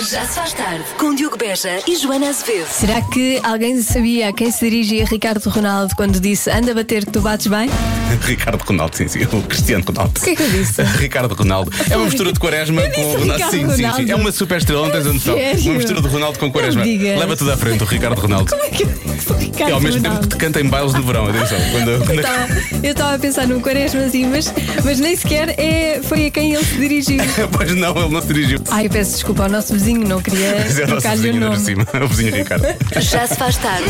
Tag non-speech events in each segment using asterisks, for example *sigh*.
Já se faz tarde com Diogo Beja e Joana Azevedo. Será que alguém sabia a quem se dirigia Ricardo Ronaldo quando disse anda a bater que tu bates bem? *laughs* Ricardo Ronaldo, sim, sim, o Cristiano Ronaldo. O que é que eu disse? *laughs* Ricardo Ronaldo. É uma mistura de Quaresma *laughs* com o Ronaldo. Sim, sim, sim. É uma super estrela, não tens a noção. Sério? Uma mistura de Ronaldo com Quaresma. Leva tudo à frente, o Ricardo Ronaldo. Como é que eu disse Ricardo É ao mesmo tempo que te canta em bailes de verão, atenção. Quando, quando- Eu estava- Eu estava a pensar no Quaresma assim, mas, mas nem sequer é, foi a quem ele se dirigiu. Pois não, ele não se dirigiu. Ai, eu peço desculpa ao nosso vizinho, não queria Mas é o nosso o vizinho o vizinho Ricardo. Já se faz tarde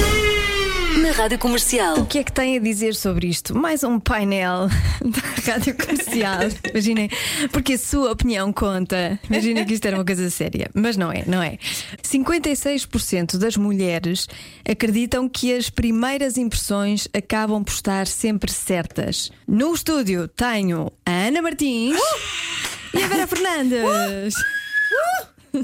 na Rádio Comercial. O que é que tem a dizer sobre isto? Mais um painel *laughs* da rádio comercial. Imaginem, porque a sua opinião conta. Imaginem que isto era uma coisa séria. Mas não é, não é. 56% das mulheres acreditam que as primeiras impressões acabam por estar sempre certas. No estúdio tenho a Ana Martins *gasps* e a Vera Fernandes.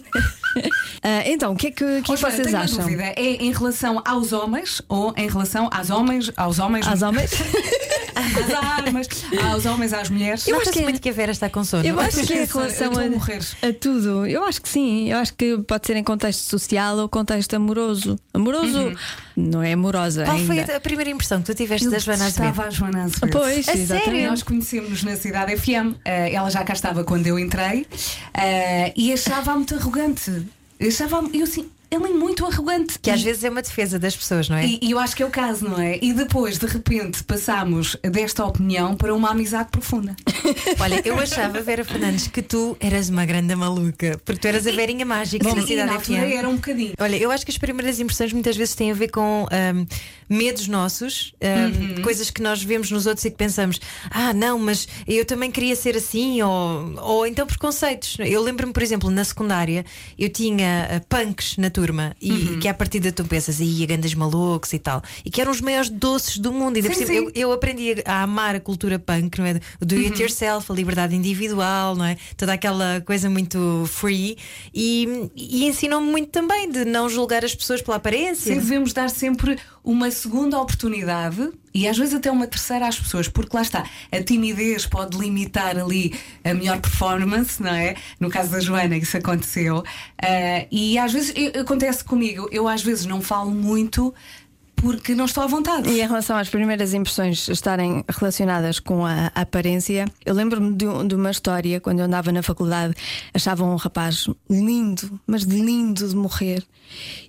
*laughs* Ah, então, o que é que, que Joana, vocês tenho uma acham? dúvida. É em relação aos homens ou em relação às homens, aos homens, Às homens? *laughs* às armas, aos homens, às mulheres? Eu acho que é- muito que a Vera está com sono. Eu acho que é em relação a a, tudo. Eu acho que sim. Eu acho que pode ser em contexto social ou contexto amoroso. Amoroso não é amorosa Qual foi ainda. a primeira impressão que tu tiveste da Joana estava Azevedo? a Joana Azevedo. Pois, A exatamente. sério? Nós conhecemos na Cidade FM. eh, ela já cá estava quando eu entrei eh, e achava-a muito arrogante. Achava eu assim, ela é muito arrogante. Que às E- vezes é uma defesa das pessoas, não é? E, e eu acho que é o caso, não é? E depois, de repente, passámos desta opinião para uma amizade profunda. *laughs* Olha, eu achava, Vera Fernandes, que tu eras uma grande maluca, porque tu eras a Verinha Mágica Bom, na e Cidade na altura FM. era um bocadinho. Olha, eu acho que as primeiras impressões muitas vezes têm a ver com ahm, medos nossos, ahm, coisas que nós vemos nos outros e que pensamos, ah, não, mas eu também queria ser assim, ou, ou então preconceitos. Eu lembro-me, por exemplo, na secundária, eu tinha ah, punks na turma e que à partida tu pensas, ia grandes malucos e tal, e que eram os maiores doces do mundo. E Sim, eu, eu aprendi a amar a cultura punk, não é? O do it yourself, a liberdade individual, não é? Toda aquela coisa muito free e, e ensinou-me muito também de não julgar as pessoas pela aparência. Sim, devemos dar sempre uma segunda oportunidade e às vezes até uma terceira às pessoas, porque lá está, a timidez pode limitar ali a melhor performance, não é? No caso da Joana, isso aconteceu. Ah, e às vezes eu- acontece comigo, eu às vezes não falo muito porque não estou à vontade. E em relação às primeiras impressões estarem relacionadas com a aparência, eu lembro-me de, de uma história quando eu andava na faculdade, achava um rapaz lindo, mas lindo de morrer.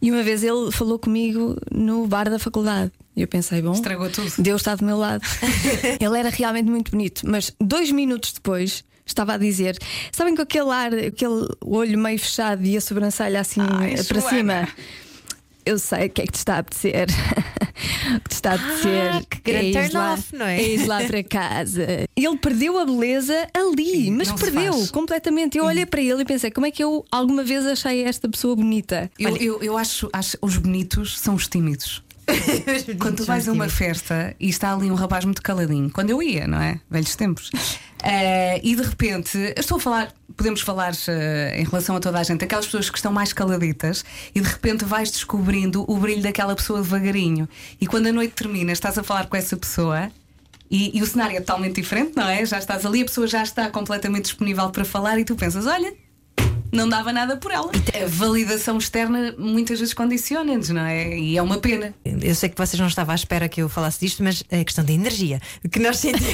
E uma vez ele falou comigo no bar da faculdade. E eu pensei, bom, Estragou tudo. Deus está do meu lado. *laughs* ele era realmente muito bonito, mas dois minutos depois. Estava a dizer, sabem com aquele ar, aquele olho meio fechado e a sobrancelha assim Ai, para Joana. cima. Eu sei o que é que te está a apetecer. *laughs* o que te está a apetecer. Ah, que grande é turn lá, off, não é? ires lá para casa. *laughs* Ele perdeu a beleza ali, mas não perdeu completamente. Eu olhei para ele e pensei, como é que eu alguma vez achei esta pessoa bonita? Eu, eu, eu acho, acho os bonitos são os tímidos. *laughs* Quando tu vais a uma festa e está ali um rapaz muito caladinho, quando eu ia, não é? Velhos tempos. *laughs* Eh, e de repente, eu estou a falar, podemos falar eh, em relação a toda a gente, aquelas pessoas que estão mais caladitas e de repente vais descobrindo o brilho daquela pessoa devagarinho. E quando a noite termina, estás a falar com essa pessoa. E, e o cenário é totalmente diferente, não é? Já estás ali, a pessoa já está completamente disponível para falar e tu pensas: olha, não dava nada por ela. A validação externa muitas vezes condiciona-nos, não é? E é uma pena. Eu sei que vocês não estavam à espera que eu falasse disto, mas é questão de energia que nós *laughs* sentimos.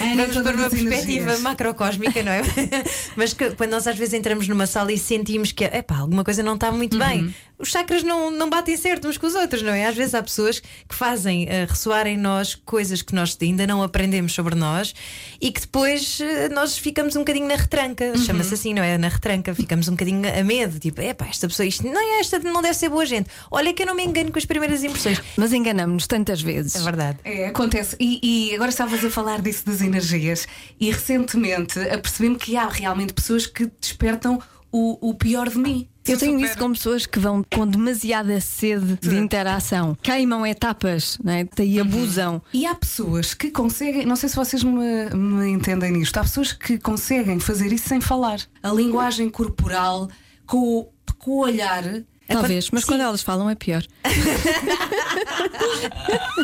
Ana, Vamos todas para uma perspectiva energias. macrocósmica, não é? *laughs* Mas que, quando nós às vezes entramos numa sala e sentimos que epá, alguma coisa não está muito Uhum. bem, os chakras não, não batem certo uns com os outros, não é? Às vezes há pessoas que fazem eh, ressoar em nós coisas que nós ainda não aprendemos sobre nós e que depois eh, nós ficamos um bocadinho na retranca, Uhum. chama-se assim, não é? Na retranca, ficamos um bocadinho a medo, tipo, epá, esta pessoa, isto não é esta, não deve ser boa gente. Olha que eu não me engano com as primeiras impressões. Mas enganamos-nos tantas vezes. É verdade. É, acontece. E, e agora estavas a falar disso das energias, e recentemente apercebi-me que há realmente pessoas que despertam o, o pior de mim. Eu tenho isso com pessoas que vão com demasiada sede de interação, queimam etapas né? e abusam. E há pessoas que conseguem, não sei se vocês me, me entendem nisto, há pessoas que conseguem fazer isso sem falar. A linguagem corporal, com, o- com o olhar. Talvez, mas Sim. quando elas falam é pior. *laughs*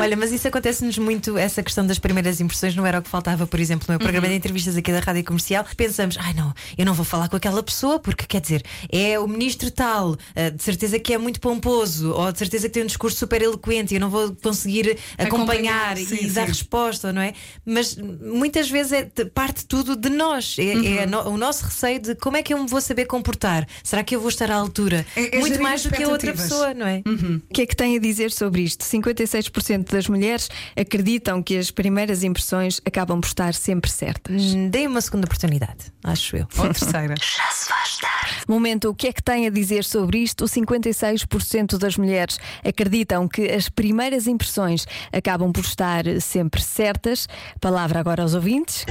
*laughs* Olha, mas isso acontece-nos muito, essa questão das primeiras impressões não era o que faltava, por exemplo, no meu programa de entrevistas aqui da Rádio Comercial. Pensamos, ai não, eu não vou falar com aquela pessoa porque quer dizer, é o ministro tal, eh, de certeza que é muito pomposo, ou de certeza que tem um discurso super eloquente e eu não vou conseguir acompanhar, Acompanhar, sim, e dar sim. resposta, não é? Mas muitas vezes é, te- parte tudo de nós. É, Uhum. é no- o nosso receio de como é que eu me vou saber comportar? Será que eu vou estar à altura? É- é muito mais do que a outra pessoa, não é? O que é que tem a dizer sobre isto? 56% das mulheres acreditam que as primeiras impressões acabam por estar sempre certas. Hum, Dei uma segunda oportunidade, acho eu. Ou terceira. *laughs* Momento, o que é que tem a dizer sobre isto? 56% das mulheres acreditam que as primeiras impressões acabam por estar sempre certas. Palavra agora aos ouvintes.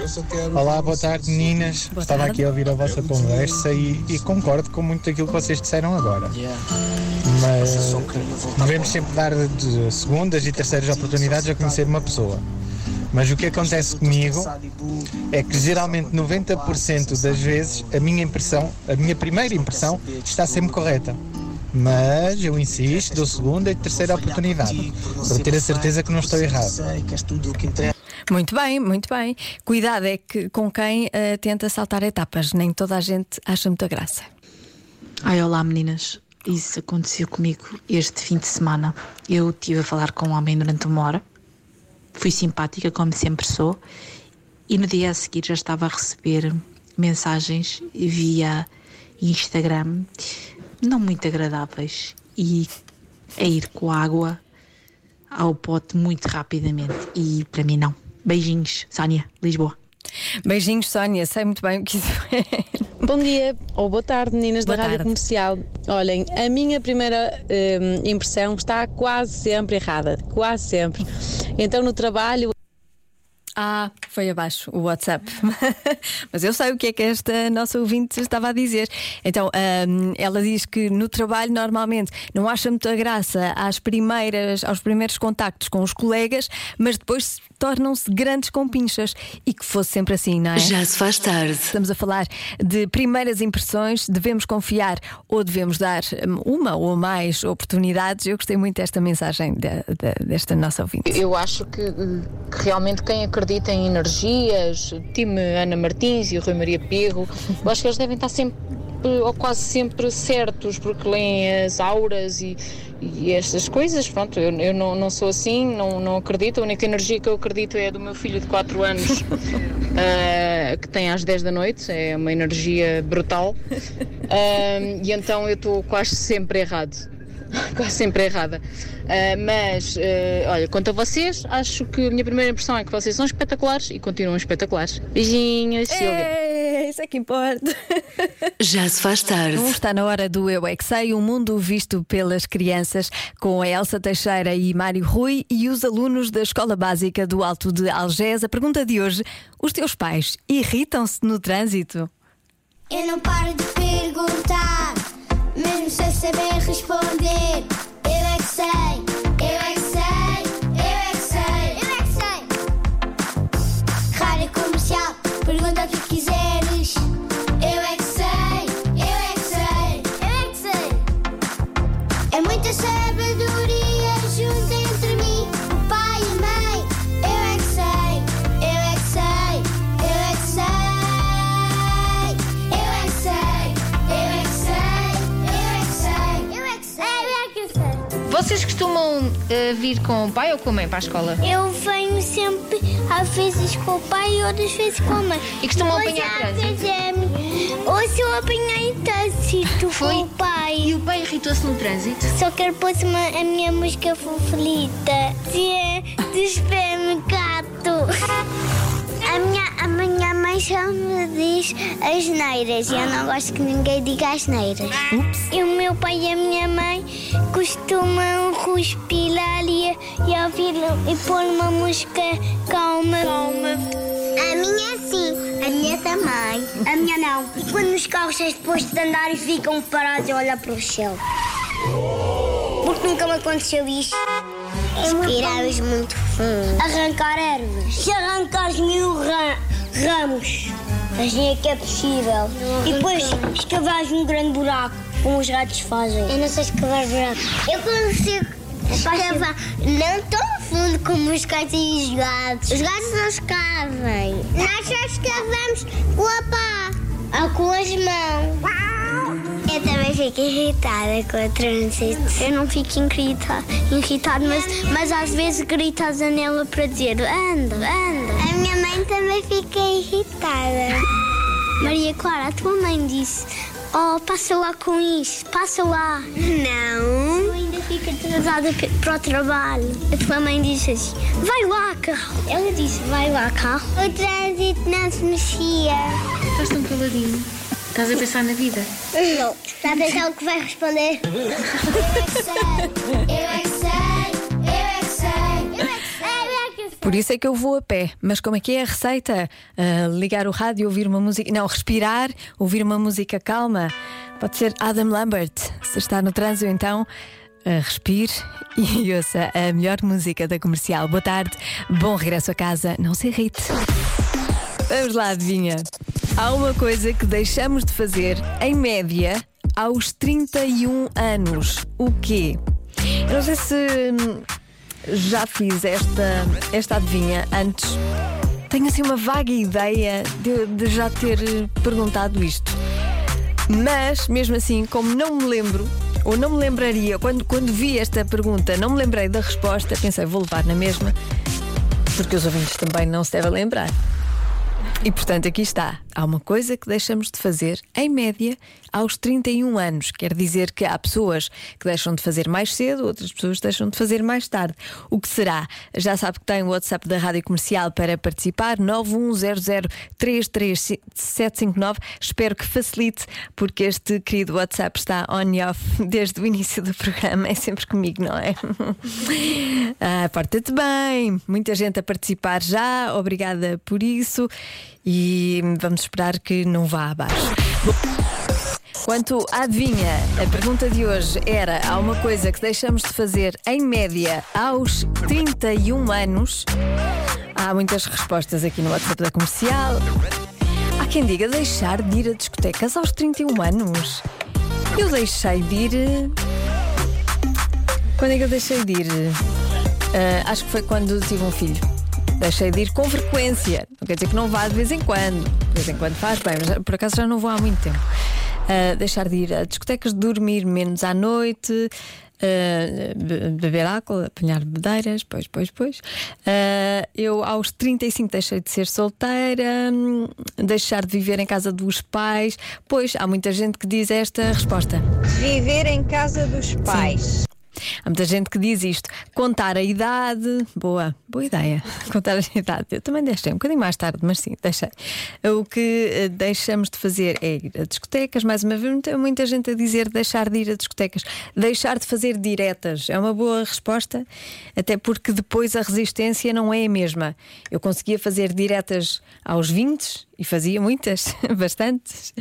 Olá, boa tarde meninas. Estava tarde. aqui a ouvir a vossa conversa e, e concordo com muito daquilo que vocês disseram agora. Mas devemos sempre dar de segundas e terceiras oportunidades a conhecer uma pessoa. Mas o que acontece comigo é que geralmente 90% das vezes a minha impressão, a minha primeira impressão, está sempre correta. Mas eu insisto, dou segunda e terceira oportunidade, para ter a certeza que não estou errado. Muito bem, muito bem. Cuidado é que com quem eh, tenta saltar etapas, nem toda a gente acha muita graça. Ai, olá meninas. Isso aconteceu comigo este fim de semana. Eu estive a falar com um homem durante uma hora. Fui simpática, como sempre sou. E no dia a seguir já estava a receber mensagens via Instagram, não muito agradáveis. E a ir com água ao pote muito rapidamente. E para mim, não. Beijinhos, Sónia, Lisboa. Beijinhos, Sónia. Sei muito bem o que isso *laughs* é. Bom dia ou boa tarde, meninas Boa da Rádio tarde. Comercial. Olhem, a minha primeira hum, impressão está quase sempre errada, quase sempre. Então no trabalho Ah, foi abaixo o WhatsApp. *laughs* Mas eu sei o que é que esta nossa ouvinte estava a dizer. Então, ahm, ela diz que no trabalho normalmente não acha muita graça às primeiras, aos primeiros contactos com os colegas, mas depois tornam-se grandes compinchas e que fosse sempre assim, não é? Já se faz tarde. Estamos a falar de primeiras impressões, devemos confiar ou devemos dar hum, uma ou mais oportunidades. Eu gostei muito desta mensagem da- da- desta nossa ouvinte. Eu acho que, que realmente quem acredita em energias, time Ana Martins e o Rui Maria Pirro, eu acho que eles devem estar sempre ou quase sempre certos, porque leem as auras e, e estas coisas. Pronto, eu, eu não, não sou assim, não, não acredito. A única energia que eu acredito é a do meu filho de 4 anos, ah, *laughs* que tem às 10 da noite, é uma energia brutal. *laughs* Ah, e então eu estou quase sempre errado. *laughs* quase sempre errada. Ah, mas, ah, olha, quanto a vocês, acho que a minha primeira impressão é que vocês são espetaculares e continuam espetaculares. Beijinhos, Silvia. É, isso é que importa. *laughs* Já se faz tarde. Está na hora do Eu é que Sei, um mundo visto pelas crianças, com a Elsa Teixeira e Mário Rui e os alunos da Escola Básica do Alto de Algés. A pergunta de hoje: os teus pais irritam-se no trânsito? Eu não paro de perguntar, mesmo sem saber responder. Eu é que sei, eu é que sei, eu é que sei, eu é que sei. Rádio comercial, pergunta o que quiseres. Eu é que sei, eu é que sei, eu é que sei. É muita sabedoria junto Vocês costumam eh, vir com o pai ou com a mãe para a escola? Eu venho sempre, às vezes com o pai e outras vezes com a mãe. E costumam Pois apanhar às trânsito? vezes é- Ou se eu apanhei trânsito Foi? com o pai. E o pai irritou-se no trânsito? Só quero pôr a minha música favorita. Diz as neiras e eu não gosto que ninguém diga as neiras. E o meu pai e a minha mãe costumam respirar e, e ouvir e pôr uma música calma. Calma. A minha sim, a minha também. A minha não. E quando os carros depois de andarem ficam parados a olhar para o céu. Porque nunca me aconteceu isto. Respiramos muito fundo. Arrancar ervas. Se arrancares mil ra- ramos, assim é que é possível. E depois escavares um grande buraco, como os ratos fazem. Eu não sei escavar buraco. Eu consigo Escavar não tão fundo como os gatos e os gatos. Os gatos não escavem. Nós só escavamos com a pá ou com as mãos. Eu também fico irritada com o trânsito. Eu não fico irritada, irritada mas, mas às vezes grito à janela para dizer anda, anda. A minha mãe também fica irritada. Maria Clara, a tua mãe disse: Oh, passa lá com isso, passa lá. Não. Eu ainda fico atrasada para o trabalho. A tua mãe disse assim: Vai lá, carro. Ela disse: Vai lá, carro. O trânsito não se mexia. Estás tão caladinho. Estás a pensar na vida. Não. Está a pensar o que vai responder? *laughs* Eu é que sei, eu é que sei, eu é que sei, eu é que sei, eu que sei. Por isso é que eu vou a pé. Mas como é que é a receita? Ah, ligar o rádio, ouvir uma música. Não, respirar, ouvir uma música calma. Pode ser Adam Lambert. Se está no trânsito, então. ah, respire e *laughs* ouça a melhor música da comercial. Boa tarde, bom regresso a casa. Não se irrite. Vamos lá, adivinha. Há uma coisa que deixamos de fazer, em média, aos 31 anos. O quê? Eu não sei se hum, já fiz esta, esta adivinha antes. Tenho assim uma vaga ideia de, de já ter eh, perguntado isto. Mas, mesmo assim, como não me lembro, ou não me lembraria, quando, quando vi esta pergunta, não me lembrei da resposta, pensei, vou levar na mesma, porque os ouvintes também não se devem lembrar. E portanto, aqui está. Há uma coisa que deixamos de fazer, em média, aos 31 anos. Quer dizer que há pessoas que deixam de fazer mais cedo, outras pessoas deixam de fazer mais tarde. O que será? Já sabe que tem o WhatsApp da Rádio Comercial para participar: 910033759. Espero que facilite, porque este querido WhatsApp está on e off *laughs* desde o início do programa. É sempre comigo, não é? *laughs* Ah, Porta-te bem. Muita gente a participar já. Obrigada por isso. E vamos esperar que não vá abaixo. Quanto à adivinha, a pergunta de hoje era: há uma coisa que deixamos de fazer em média aos 31 anos? Há muitas respostas aqui no WhatsApp da comercial. Há quem diga deixar de ir a discotecas aos 31 anos. Eu deixei de ir. eh, Quando é que eu deixei de ir? Ah, acho que foi quando tive um filho. Deixei de ir com frequência. Não quer dizer que não vá de vez em quando. De vez em quando faz bem, mas por acaso já não vou há muito tempo. Ah, deixar de ir a discotecas, dormir menos à noite. be- beber álcool, apanhar bebedeiras, pois, pois, pois. Ah, eu aos 35 deixei de ser solteira, hum, deixar de viver em casa dos pais. Pois, há muita gente que diz esta resposta. Viver em casa dos pais. Há muita gente que diz isto. Contar a idade. Boa, boa ideia. *laughs* Contar a idade. Eu também deixei um bocadinho mais tarde, mas sim, deixei. O que eh, deixamos de fazer é ir a discotecas. Mais uma vez, muita, muita gente a dizer deixar de ir a discotecas. Deixar de fazer diretas. É uma boa resposta, até porque depois a resistência não é a mesma. Eu conseguia fazer diretas aos 20 e fazia muitas, *laughs* bastantes,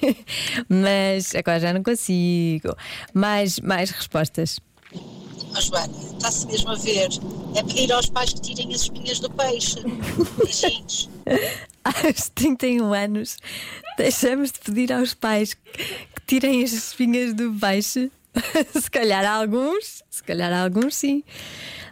*laughs* mas agora já não consigo. Mais, mais respostas. Ó Joana, está-se mesmo a ver. É pedir aos pais que tirem as espinhas do peixe. *laughs* Beijinhos. Aos 31 anos, deixamos de pedir aos pais que tirem as espinhas do peixe. *laughs* se calhar alguns, se calhar alguns sim.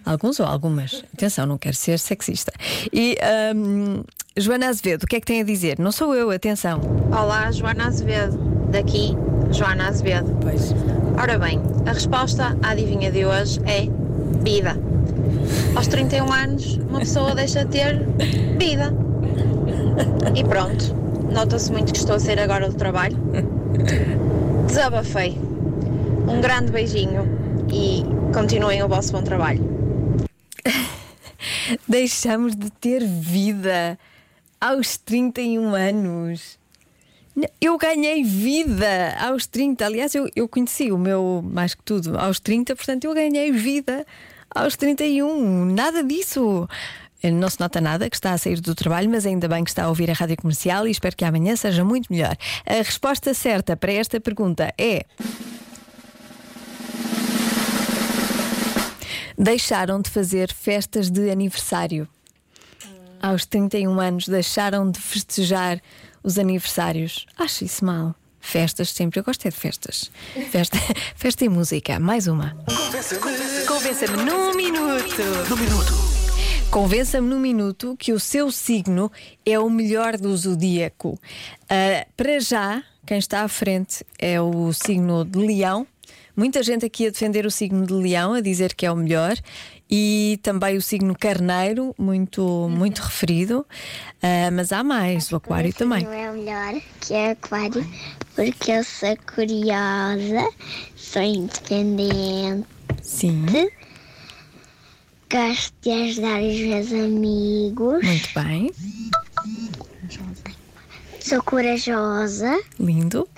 Alguns ou algumas. Atenção, não quero ser sexista. E hum, Joana Azevedo, o que é que tem a dizer? Não sou eu, atenção. Olá, Joana Azevedo. Daqui, Joana Azevedo. Pois. Ora bem, a resposta à adivinha de hoje é vida. Aos 31 anos, uma pessoa deixa de ter vida. E pronto, nota-se muito que estou a sair agora do trabalho. Desabafei. Um grande beijinho e continuem o vosso bom trabalho. Deixamos de ter vida aos 31 anos. Eu ganhei vida aos 30. Aliás, eu, eu conheci o meu mais que tudo aos 30, portanto, eu ganhei vida aos 31. Nada disso. Não se nota nada que está a sair do trabalho, mas ainda bem que está a ouvir a rádio comercial e espero que amanhã seja muito melhor. A resposta certa para esta pergunta é. Deixaram de fazer festas de aniversário. Aos 31 anos deixaram de festejar os aniversários. Acho isso mal. Festas sempre. Eu gosto é de festas. Festa, *laughs* festa e música. Mais uma. Convença-me num minuto. Num minuto. Convença-me num minuto que o seu signo é o melhor do zodíaco. Ah, para já, quem está à frente é o signo de Leão. Muita gente aqui a defender o signo de Leão, a dizer que é o melhor. E também o signo Carneiro, muito, muito referido. Ah, mas há mais, o Aquário também. Não é o melhor, que é aquário, porque eu sou curiosa, sou independente. Sim. Gosto de ajudar os meus amigos. Muito bem. Sou corajosa. Lindo.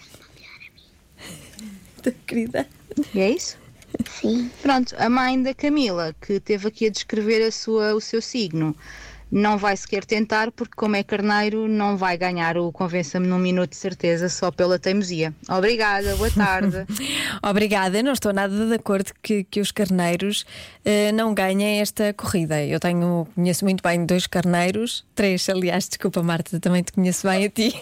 *laughs* Querida. E é isso? Sim. Pronto, a mãe da Camila, que teve aqui a descrever a sua, o seu signo, não vai sequer tentar, porque, como é carneiro, não vai ganhar o Convença-me num minuto de certeza só pela teimosia. Obrigada, boa tarde. *laughs* Obrigada, não estou nada de acordo que, que os carneiros eh, não ganhem esta corrida. Eu tenho, conheço muito bem dois carneiros, três, aliás, desculpa, Marta, também te conheço bem a ti. *laughs*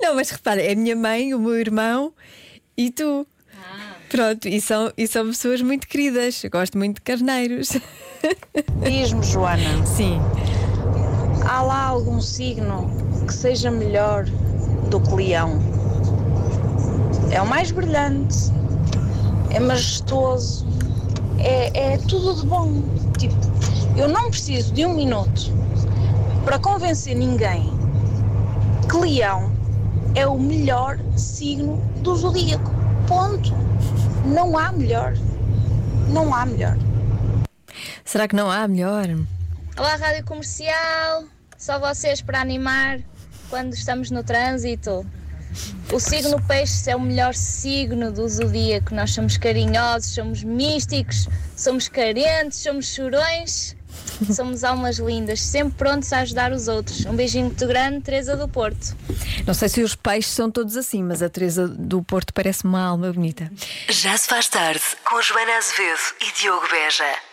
não, mas repara, é a minha mãe, o meu irmão e tu. Pronto, e são, e são pessoas muito queridas. Eu gosto muito de carneiros. *laughs* Diz-me, Joana. Sim. Há lá algum signo que seja melhor do que leão? É o mais brilhante, é majestoso, é, é tudo de bom. Tipo, eu não preciso de um minuto para convencer ninguém que leão é o melhor signo do zodíaco. Ponto. Não há melhor. Não há melhor. Será que não há melhor? Olá, Rádio Comercial. Só vocês para animar quando estamos no trânsito. O signo peixe é o melhor signo do zodíaco. Nós somos carinhosos, somos místicos, somos carentes, somos chorões, somos almas lindas, sempre prontos a ajudar os outros. Um beijinho muito grande, Teresa do Porto. Não sei se os peixes são todos assim, mas a Teresa do Porto parece uma alma bonita. Já se faz tarde com Joana Azevedo e Diogo Beja.